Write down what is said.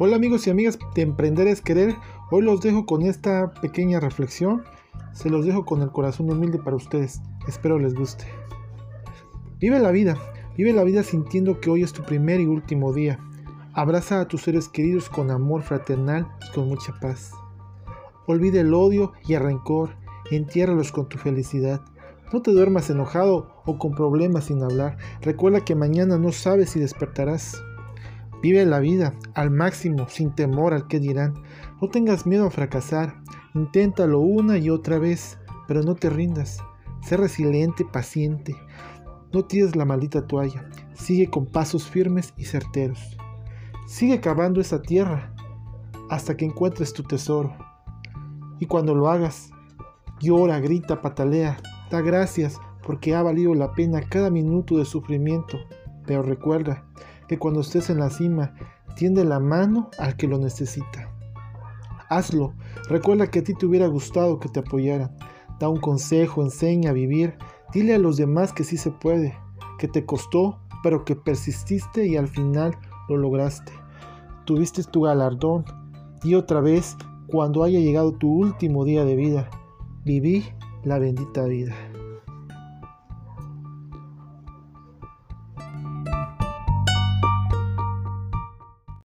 Hola amigos y amigas de Emprender es Querer. Hoy los dejo con esta pequeña reflexión. Se los dejo con el corazón humilde para ustedes. Espero les guste. Vive la vida. Vive la vida sintiendo que hoy es tu primer y último día. Abraza a tus seres queridos con amor fraternal y con mucha paz. Olvide el odio y el rencor. Entiérralos con tu felicidad. No te duermas enojado o con problemas sin hablar. Recuerda que mañana no sabes si despertarás. Vive la vida al máximo, sin temor al que dirán. No tengas miedo a fracasar. Inténtalo una y otra vez, pero no te rindas. Sé resiliente, paciente. No tires la maldita toalla. Sigue con pasos firmes y certeros. Sigue cavando esa tierra hasta que encuentres tu tesoro. Y cuando lo hagas, llora, grita, patalea, da gracias porque ha valido la pena cada minuto de sufrimiento. Pero recuerda, que cuando estés en la cima, tiende la mano al que lo necesita. Hazlo. Recuerda que a ti te hubiera gustado que te apoyaran. Da un consejo, enseña a vivir. Dile a los demás que sí se puede, que te costó, pero que persististe y al final lo lograste. Tuviste tu galardón. Y otra vez, cuando haya llegado tu último día de vida, viví la bendita vida.